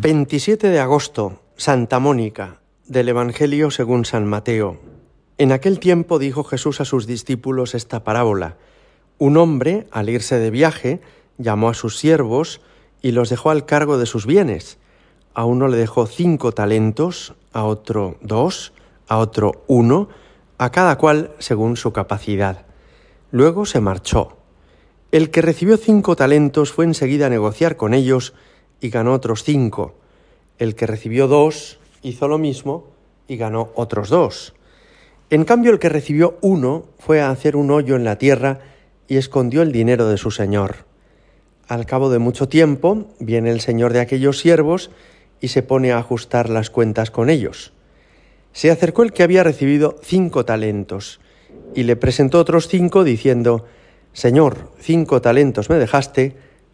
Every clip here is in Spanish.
27 de agosto, Santa Mónica, del Evangelio según San Mateo. En aquel tiempo dijo Jesús a sus discípulos esta parábola. Un hombre, al irse de viaje, llamó a sus siervos y los dejó al cargo de sus bienes. A uno le dejó cinco talentos, a otro dos, a otro uno, a cada cual según su capacidad. Luego se marchó. El que recibió cinco talentos fue enseguida a negociar con ellos y ganó otros cinco. El que recibió dos hizo lo mismo y ganó otros dos. En cambio, el que recibió uno fue a hacer un hoyo en la tierra y escondió el dinero de su señor. Al cabo de mucho tiempo viene el señor de aquellos siervos y se pone a ajustar las cuentas con ellos. Se acercó el que había recibido cinco talentos y le presentó otros cinco diciendo, Señor, cinco talentos me dejaste,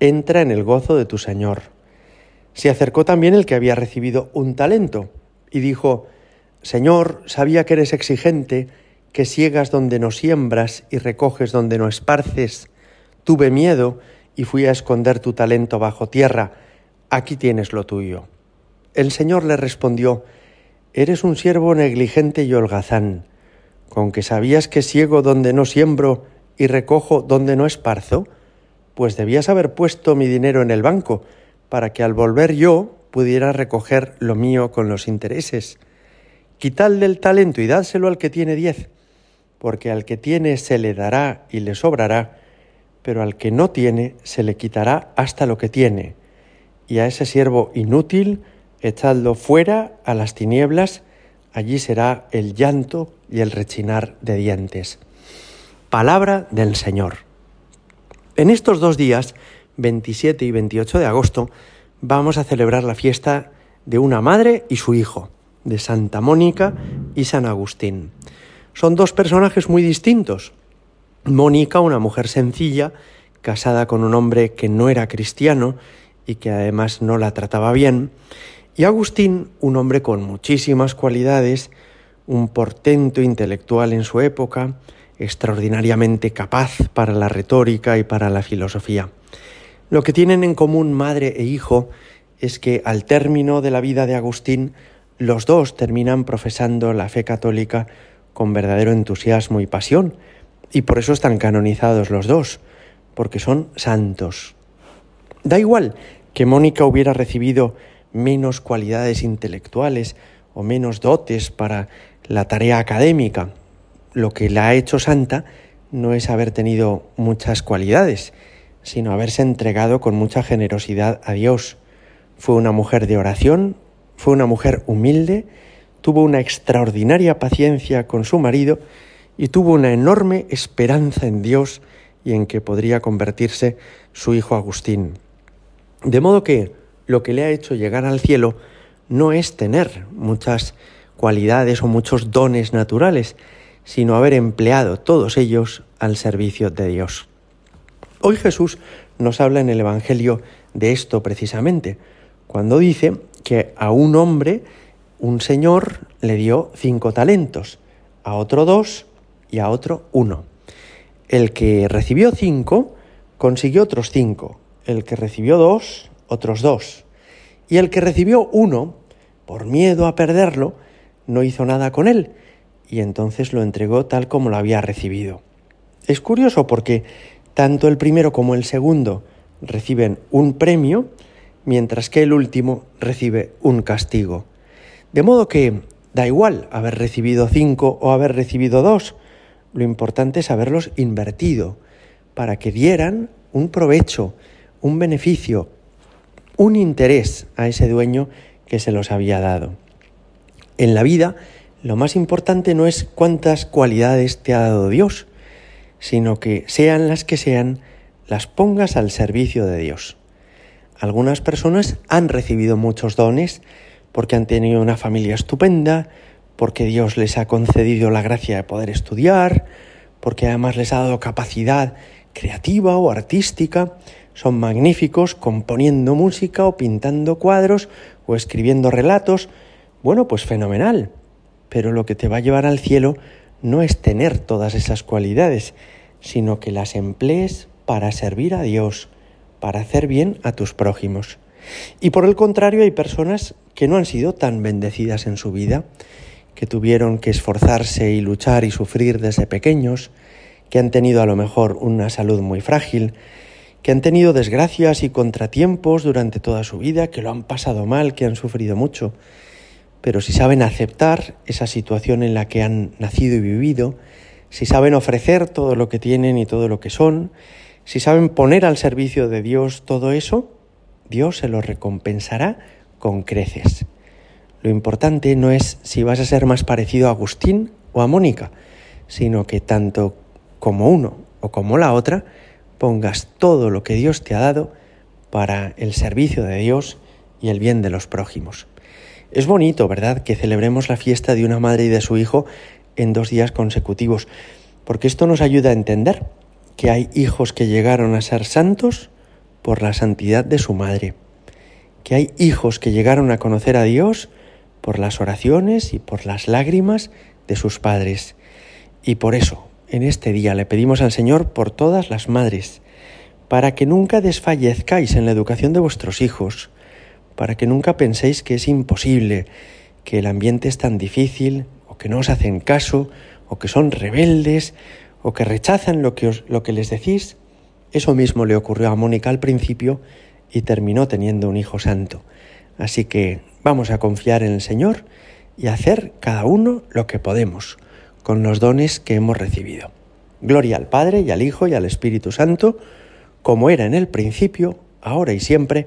entra en el gozo de tu Señor. Se acercó también el que había recibido un talento y dijo, Señor, sabía que eres exigente, que ciegas donde no siembras y recoges donde no esparces. Tuve miedo y fui a esconder tu talento bajo tierra. Aquí tienes lo tuyo. El Señor le respondió, Eres un siervo negligente y holgazán, con que sabías que ciego donde no siembro y recojo donde no esparzo, pues debías haber puesto mi dinero en el banco, para que al volver yo pudiera recoger lo mío con los intereses. Quitad del talento y dádselo al que tiene diez, porque al que tiene se le dará y le sobrará, pero al que no tiene se le quitará hasta lo que tiene. Y a ese siervo inútil echadlo fuera a las tinieblas, allí será el llanto y el rechinar de dientes. Palabra del Señor. En estos dos días, 27 y 28 de agosto, vamos a celebrar la fiesta de una madre y su hijo, de Santa Mónica y San Agustín. Son dos personajes muy distintos. Mónica, una mujer sencilla, casada con un hombre que no era cristiano y que además no la trataba bien, y Agustín, un hombre con muchísimas cualidades, un portento intelectual en su época, extraordinariamente capaz para la retórica y para la filosofía. Lo que tienen en común madre e hijo es que al término de la vida de Agustín, los dos terminan profesando la fe católica con verdadero entusiasmo y pasión, y por eso están canonizados los dos, porque son santos. Da igual que Mónica hubiera recibido menos cualidades intelectuales o menos dotes para la tarea académica, lo que la ha hecho santa no es haber tenido muchas cualidades, sino haberse entregado con mucha generosidad a Dios. Fue una mujer de oración, fue una mujer humilde, tuvo una extraordinaria paciencia con su marido y tuvo una enorme esperanza en Dios y en que podría convertirse su hijo Agustín. De modo que lo que le ha hecho llegar al cielo no es tener muchas cualidades o muchos dones naturales, sino haber empleado todos ellos al servicio de Dios. Hoy Jesús nos habla en el Evangelio de esto precisamente, cuando dice que a un hombre un señor le dio cinco talentos, a otro dos y a otro uno. El que recibió cinco consiguió otros cinco, el que recibió dos, otros dos, y el que recibió uno, por miedo a perderlo, no hizo nada con él, y entonces lo entregó tal como lo había recibido. Es curioso porque tanto el primero como el segundo reciben un premio, mientras que el último recibe un castigo. De modo que da igual haber recibido cinco o haber recibido dos, lo importante es haberlos invertido para que dieran un provecho, un beneficio, un interés a ese dueño que se los había dado. En la vida, lo más importante no es cuántas cualidades te ha dado Dios, sino que sean las que sean, las pongas al servicio de Dios. Algunas personas han recibido muchos dones porque han tenido una familia estupenda, porque Dios les ha concedido la gracia de poder estudiar, porque además les ha dado capacidad creativa o artística, son magníficos componiendo música o pintando cuadros o escribiendo relatos. Bueno, pues fenomenal. Pero lo que te va a llevar al cielo no es tener todas esas cualidades, sino que las emplees para servir a Dios, para hacer bien a tus prójimos. Y por el contrario, hay personas que no han sido tan bendecidas en su vida, que tuvieron que esforzarse y luchar y sufrir desde pequeños, que han tenido a lo mejor una salud muy frágil, que han tenido desgracias y contratiempos durante toda su vida, que lo han pasado mal, que han sufrido mucho, pero si saben aceptar esa situación en la que han nacido y vivido, si saben ofrecer todo lo que tienen y todo lo que son, si saben poner al servicio de Dios todo eso, Dios se lo recompensará con creces. Lo importante no es si vas a ser más parecido a Agustín o a Mónica, sino que tanto como uno o como la otra pongas todo lo que Dios te ha dado para el servicio de Dios y el bien de los prójimos. Es bonito, ¿verdad?, que celebremos la fiesta de una madre y de su hijo en dos días consecutivos, porque esto nos ayuda a entender que hay hijos que llegaron a ser santos por la santidad de su madre que hay hijos que llegaron a conocer a Dios por las oraciones y por las lágrimas de sus padres. Y por eso, en este día le pedimos al Señor por todas las madres, para que nunca desfallezcáis en la educación de vuestros hijos, para que nunca penséis que es imposible, que el ambiente es tan difícil, o que no os hacen caso, o que son rebeldes, o que rechazan lo que, lo que les decís. Eso mismo le ocurrió a Mónica al principio, y terminó teniendo un Hijo Santo. Así que vamos a confiar en el Señor y hacer cada uno lo que podemos con los dones que hemos recibido. Gloria al Padre y al Hijo y al Espíritu Santo, como era en el principio, ahora y siempre,